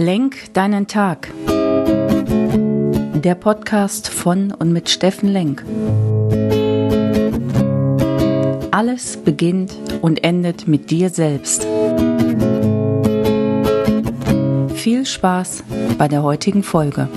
Lenk deinen Tag. Der Podcast von und mit Steffen Lenk. Alles beginnt und endet mit dir selbst. Viel Spaß bei der heutigen Folge.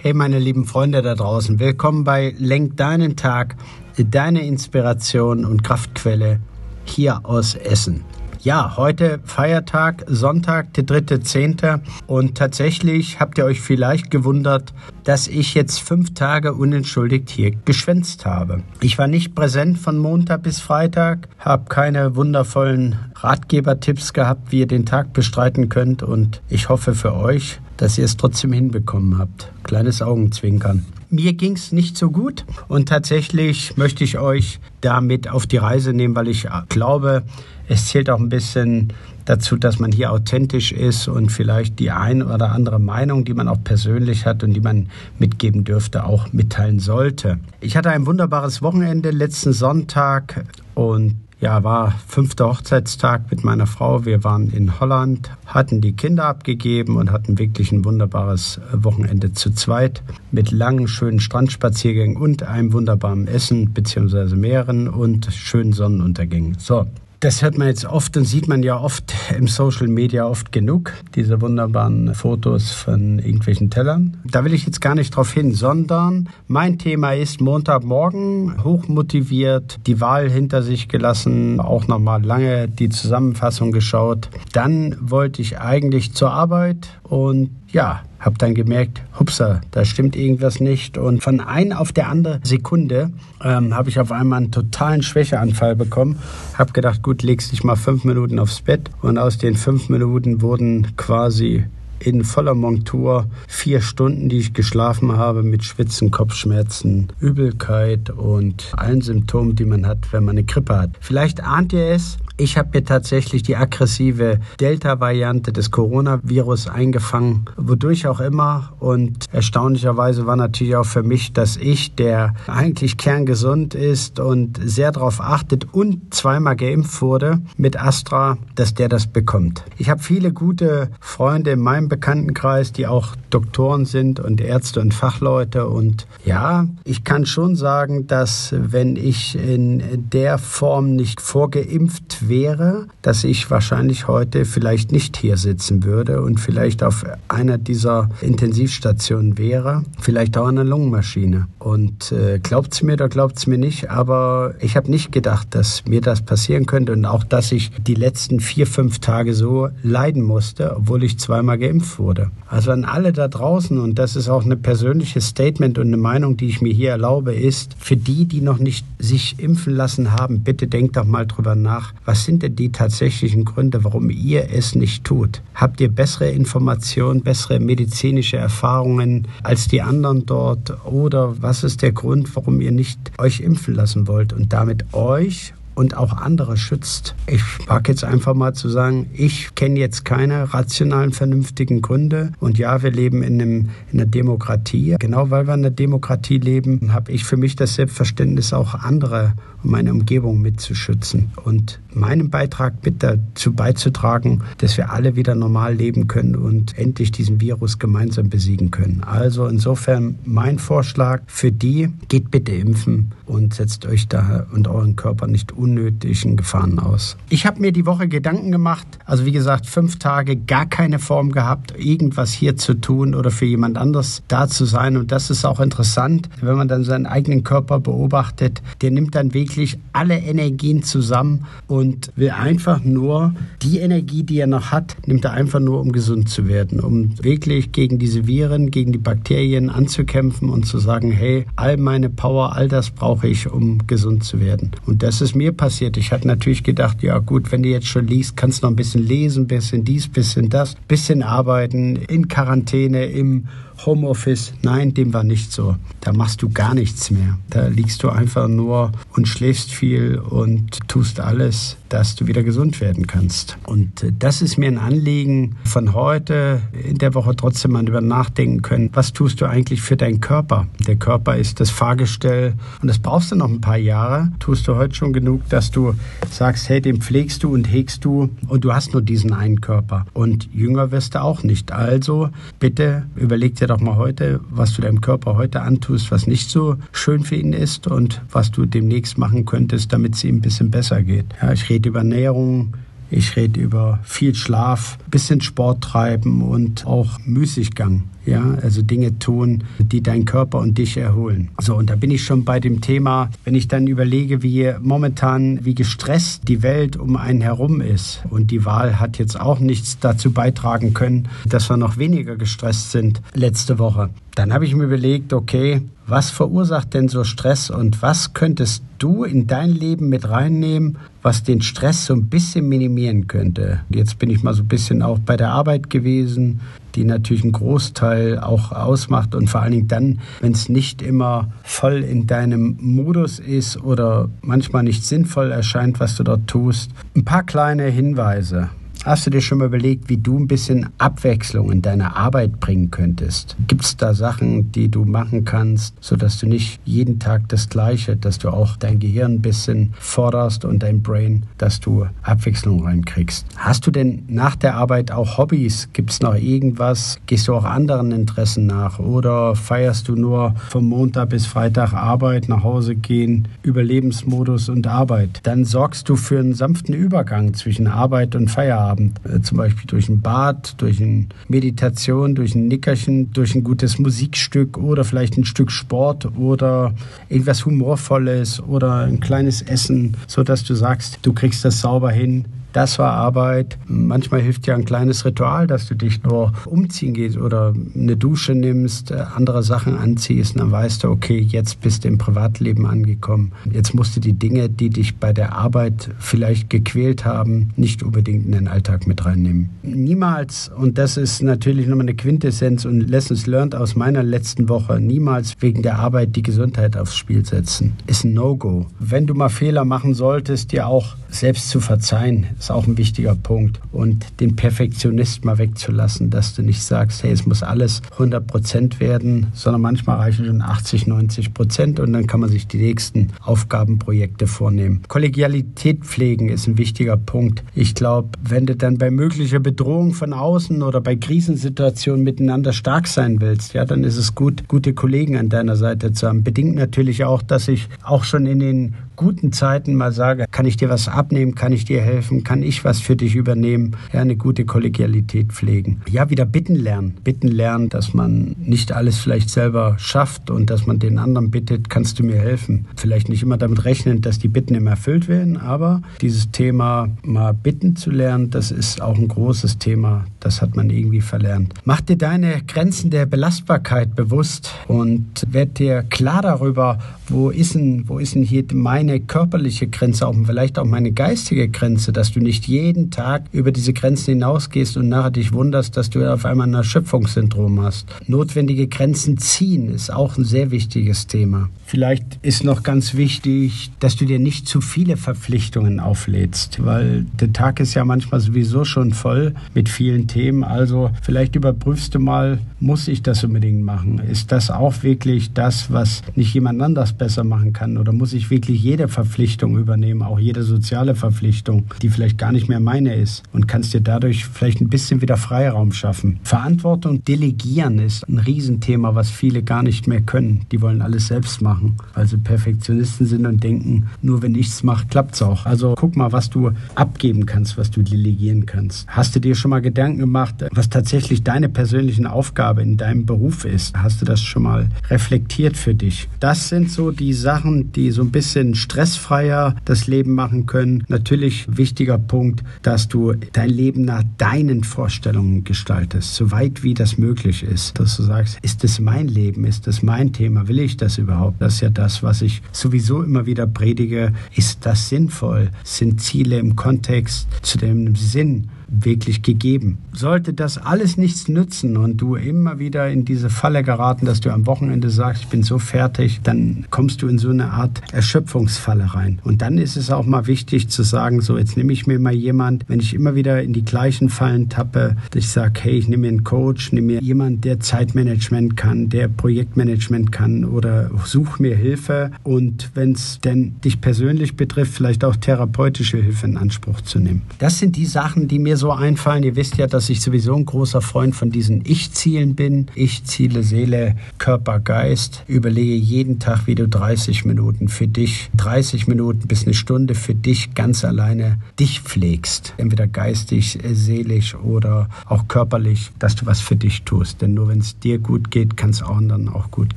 Hey meine lieben Freunde da draußen, willkommen bei Lenk deinen Tag, deine Inspiration und Kraftquelle hier aus Essen. Ja, heute Feiertag, Sonntag, der dritte Zehnte. Und tatsächlich habt ihr euch vielleicht gewundert, dass ich jetzt fünf Tage unentschuldigt hier geschwänzt habe. Ich war nicht präsent von Montag bis Freitag, habe keine wundervollen Ratgebertipps gehabt, wie ihr den Tag bestreiten könnt. Und ich hoffe für euch, dass ihr es trotzdem hinbekommen habt. Kleines Augenzwinkern. Mir ging es nicht so gut und tatsächlich möchte ich euch damit auf die Reise nehmen, weil ich glaube, es zählt auch ein bisschen dazu, dass man hier authentisch ist und vielleicht die ein oder andere Meinung, die man auch persönlich hat und die man mitgeben dürfte, auch mitteilen sollte. Ich hatte ein wunderbares Wochenende letzten Sonntag und ja, war fünfter Hochzeitstag mit meiner Frau. Wir waren in Holland, hatten die Kinder abgegeben und hatten wirklich ein wunderbares Wochenende zu zweit mit langen, schönen Strandspaziergängen und einem wunderbaren Essen beziehungsweise mehreren und schönen Sonnenuntergängen. So, das hört man jetzt oft und sieht man ja oft im Social Media oft genug, diese wunderbaren Fotos von irgendwelchen Tellern. Da will ich jetzt gar nicht drauf hin, sondern mein Thema ist Montagmorgen, hochmotiviert, die Wahl hinter sich gelassen, auch nochmal lange die Zusammenfassung geschaut. Dann wollte ich eigentlich zur Arbeit und ja, habe dann gemerkt, hupsa, da stimmt irgendwas nicht. Und von ein auf der andere Sekunde ähm, habe ich auf einmal einen totalen Schwächeanfall bekommen. Habe gedacht, gut, legst dich mal fünf Minuten aufs Bett. Und aus den fünf Minuten wurden quasi in voller Montur vier Stunden, die ich geschlafen habe, mit Schwitzen, Kopfschmerzen, Übelkeit und allen Symptomen, die man hat, wenn man eine Grippe hat. Vielleicht ahnt ihr es, ich habe mir tatsächlich die aggressive Delta-Variante des Coronavirus eingefangen, wodurch auch immer. Und erstaunlicherweise war natürlich auch für mich, dass ich, der eigentlich kerngesund ist und sehr darauf achtet und zweimal geimpft wurde mit Astra, dass der das bekommt. Ich habe viele gute Freunde in meinem Bekanntenkreis, die auch Doktoren sind und Ärzte und Fachleute. Und ja, ich kann schon sagen, dass wenn ich in der Form nicht vorgeimpft wäre, dass ich wahrscheinlich heute vielleicht nicht hier sitzen würde und vielleicht auf einer dieser Intensivstationen wäre, vielleicht auch an der Lungenmaschine. Und äh, glaubt es mir oder glaubt es mir nicht, aber ich habe nicht gedacht, dass mir das passieren könnte und auch, dass ich die letzten vier, fünf Tage so leiden musste, obwohl ich zweimal geimpft wurde. Also an alle da draußen, und das ist auch ein persönliches Statement und eine Meinung, die ich mir hier erlaube, ist, für die, die noch nicht sich impfen lassen haben, bitte denkt doch mal drüber nach, was was sind denn die tatsächlichen Gründe, warum ihr es nicht tut? Habt ihr bessere Informationen, bessere medizinische Erfahrungen als die anderen dort? Oder was ist der Grund, warum ihr nicht euch impfen lassen wollt und damit euch und auch andere schützt. Ich mag jetzt einfach mal zu sagen, ich kenne jetzt keine rationalen, vernünftigen Gründe. Und ja, wir leben in, einem, in einer Demokratie. Genau weil wir in einer Demokratie leben, habe ich für mich das Selbstverständnis, auch andere und meine Umgebung mitzuschützen und meinen Beitrag mit dazu beizutragen, dass wir alle wieder normal leben können und endlich diesen Virus gemeinsam besiegen können. Also insofern mein Vorschlag für die, geht bitte impfen und setzt euch da und euren Körper nicht unnötigen Gefahren aus. Ich habe mir die Woche Gedanken gemacht, also wie gesagt, fünf Tage gar keine Form gehabt, irgendwas hier zu tun oder für jemand anders da zu sein. Und das ist auch interessant, wenn man dann seinen eigenen Körper beobachtet. Der nimmt dann wirklich alle Energien zusammen und will einfach nur die Energie, die er noch hat, nimmt er einfach nur, um gesund zu werden, um wirklich gegen diese Viren, gegen die Bakterien anzukämpfen und zu sagen, hey, all meine Power, all das brauche ich, um gesund zu werden. Und das ist mir passiert. Ich hatte natürlich gedacht, ja gut, wenn du jetzt schon liest, kannst du noch ein bisschen lesen, bisschen dies, bisschen das, bisschen arbeiten, in Quarantäne, im Homeoffice. Nein, dem war nicht so. Da machst du gar nichts mehr. Da liegst du einfach nur und schläfst viel und tust alles dass du wieder gesund werden kannst. Und äh, das ist mir ein Anliegen von heute, in der Woche trotzdem mal über nachdenken können, was tust du eigentlich für deinen Körper? Der Körper ist das Fahrgestell und das brauchst du noch ein paar Jahre. Tust du heute schon genug, dass du sagst, hey, den pflegst du und hegst du und du hast nur diesen einen Körper. Und jünger wirst du auch nicht. Also bitte überleg dir doch mal heute, was du deinem Körper heute antust, was nicht so schön für ihn ist und was du demnächst machen könntest, damit es ihm ein bisschen besser geht. Ja, ich rede über Ernährung, ich rede über viel Schlaf, bisschen Sport treiben und auch Müßiggang. Ja, also Dinge tun, die deinen Körper und dich erholen. So, und da bin ich schon bei dem Thema, wenn ich dann überlege, wie momentan, wie gestresst die Welt um einen herum ist. Und die Wahl hat jetzt auch nichts dazu beitragen können, dass wir noch weniger gestresst sind letzte Woche. Dann habe ich mir überlegt, okay, was verursacht denn so Stress und was könntest du in dein Leben mit reinnehmen, was den Stress so ein bisschen minimieren könnte? Jetzt bin ich mal so ein bisschen auch bei der Arbeit gewesen, die natürlich einen Großteil auch ausmacht und vor allen Dingen dann, wenn es nicht immer voll in deinem Modus ist oder manchmal nicht sinnvoll erscheint, was du dort tust. Ein paar kleine Hinweise. Hast du dir schon mal überlegt, wie du ein bisschen Abwechslung in deine Arbeit bringen könntest? Gibt es da Sachen, die du machen kannst, sodass du nicht jeden Tag das Gleiche, dass du auch dein Gehirn ein bisschen forderst und dein Brain, dass du Abwechslung reinkriegst? Hast du denn nach der Arbeit auch Hobbys? Gibt es noch irgendwas? Gehst du auch anderen Interessen nach? Oder feierst du nur vom Montag bis Freitag Arbeit, nach Hause gehen, Überlebensmodus und Arbeit? Dann sorgst du für einen sanften Übergang zwischen Arbeit und Feierabend. Abend, äh, zum Beispiel durch ein Bad, durch eine Meditation, durch ein Nickerchen, durch ein gutes Musikstück oder vielleicht ein Stück Sport oder irgendwas Humorvolles oder ein kleines Essen, so dass du sagst, du kriegst das sauber hin, das war Arbeit. Manchmal hilft ja ein kleines Ritual, dass du dich nur umziehen gehst oder eine Dusche nimmst, äh, andere Sachen anziehst. Und dann weißt du, okay, jetzt bist du im Privatleben angekommen. Jetzt musst du die Dinge, die dich bei der Arbeit vielleicht gequält haben, nicht unbedingt in den Alltag mit reinnehmen. Niemals, und das ist natürlich nochmal eine Quintessenz und Lessons learned aus meiner letzten Woche, niemals wegen der Arbeit die Gesundheit aufs Spiel setzen. Ist ein No-Go. Wenn du mal Fehler machen solltest, dir auch selbst zu verzeihen, ist auch ein wichtiger Punkt. Und den Perfektionist mal wegzulassen, dass du nicht sagst, hey, es muss alles 100 Prozent werden, sondern manchmal reichen schon 80, 90 Prozent und dann kann man sich die nächsten Aufgabenprojekte vornehmen. Kollegialität pflegen ist ein wichtiger Punkt. Ich glaube, wenn du dann bei möglicher Bedrohung von außen oder bei Krisensituationen miteinander stark sein willst, ja, dann ist es gut, gute Kollegen an deiner Seite zu haben. Bedingt natürlich auch, dass ich auch schon in den guten Zeiten mal sage, kann ich dir was abnehmen, kann ich dir helfen, kann ich was für dich übernehmen, ja, eine gute Kollegialität pflegen. Ja, wieder bitten lernen. Bitten lernen, dass man nicht alles vielleicht selber schafft und dass man den anderen bittet, kannst du mir helfen. Vielleicht nicht immer damit rechnen, dass die Bitten immer erfüllt werden, aber dieses Thema mal bitten zu lernen, das ist auch ein großes Thema. Das hat man irgendwie verlernt. Mach dir deine Grenzen der Belastbarkeit bewusst und werd dir klar darüber, wo ist denn, wo ist denn hier meine körperliche Grenze, auch vielleicht auch meine geistige Grenze, dass du nicht jeden Tag über diese Grenzen hinausgehst und nachher dich wunderst, dass du auf einmal ein Erschöpfungssyndrom hast. Notwendige Grenzen ziehen ist auch ein sehr wichtiges Thema. Vielleicht ist noch ganz wichtig, dass du dir nicht zu viele Verpflichtungen auflädst, weil der Tag ist ja manchmal sowieso schon voll mit vielen Themen. Also vielleicht überprüfst du mal, muss ich das unbedingt machen? Ist das auch wirklich das, was nicht jemand anders besser machen kann? Oder muss ich wirklich jede Verpflichtung übernehmen, auch jede soziale Verpflichtung, die vielleicht gar nicht mehr meine ist? Und kannst dir dadurch vielleicht ein bisschen wieder Freiraum schaffen. Verantwortung delegieren ist ein Riesenthema, was viele gar nicht mehr können. Die wollen alles selbst machen, weil sie Perfektionisten sind und denken, nur wenn ich es mache, klappt es auch. Also guck mal, was du abgeben kannst, was du delegieren kannst. Hast du dir schon mal Gedanken gemacht, was tatsächlich deine persönlichen Aufgabe in deinem Beruf ist? Hast du das schon mal reflektiert für dich? Das sind so die Sachen, die so ein bisschen stressfreier das Leben machen können. Natürlich wichtiger Punkt, dass du dein Leben nach deinen Vorstellungen gestaltest, so weit wie das möglich ist. Dass du sagst, ist das mein Leben? Ist das mein Thema? Will ich das überhaupt? Das ist ja das, was ich sowieso immer wieder predige. Ist das sinnvoll? Sind Ziele im Kontext zu dem Sinn wirklich gegeben. Sollte das alles nichts nützen und du immer wieder in diese Falle geraten, dass du am Wochenende sagst, ich bin so fertig, dann kommst du in so eine Art Erschöpfungsfalle rein. Und dann ist es auch mal wichtig zu sagen, so jetzt nehme ich mir mal jemand, wenn ich immer wieder in die gleichen Fallen tappe, dass ich sage, hey, ich nehme mir einen Coach, nehme mir jemand, der Zeitmanagement kann, der Projektmanagement kann oder suche mir Hilfe und wenn es denn dich persönlich betrifft, vielleicht auch therapeutische Hilfe in Anspruch zu nehmen. Das sind die Sachen, die mir so einfallen. Ihr wisst ja, dass ich sowieso ein großer Freund von diesen Ich-Zielen bin. Ich, Ziele, Seele, Körper, Geist. Überlege jeden Tag, wie du 30 Minuten für dich, 30 Minuten bis eine Stunde für dich ganz alleine dich pflegst. Entweder geistig, seelisch oder auch körperlich, dass du was für dich tust. Denn nur wenn es dir gut geht, kann es anderen auch gut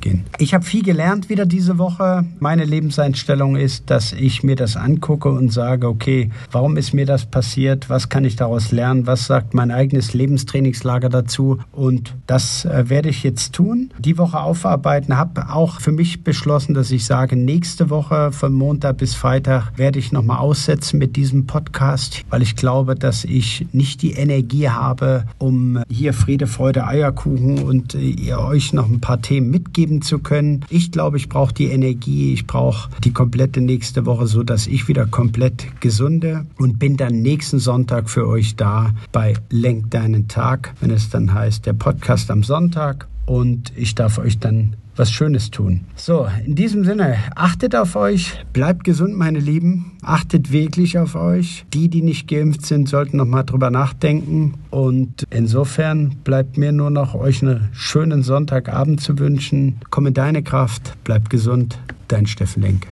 gehen. Ich habe viel gelernt wieder diese Woche. Meine Lebenseinstellung ist, dass ich mir das angucke und sage, okay, warum ist mir das passiert? Was kann ich daraus lernen? Was sagt mein eigenes Lebenstrainingslager dazu? Und das äh, werde ich jetzt tun. Die Woche aufarbeiten. Habe auch für mich beschlossen, dass ich sage, nächste Woche von Montag bis Freitag werde ich nochmal aussetzen mit diesem Podcast, weil ich glaube, dass ich nicht die Energie habe, um hier Friede, Freude, Eierkuchen und äh, euch noch ein paar Themen mitgeben zu können. Ich glaube, ich brauche die Energie, ich brauche die komplette nächste Woche, so dass ich wieder komplett gesunde und bin dann nächsten Sonntag für euch da bei Lenk deinen Tag, wenn es dann heißt, der Podcast am Sonntag und ich darf euch dann was Schönes tun. So, in diesem Sinne, achtet auf euch, bleibt gesund, meine Lieben, achtet wirklich auf euch. Die, die nicht geimpft sind, sollten noch mal drüber nachdenken. Und insofern bleibt mir nur noch euch einen schönen Sonntagabend zu wünschen. Komm in deine Kraft, bleibt gesund, dein Steffen Lenk.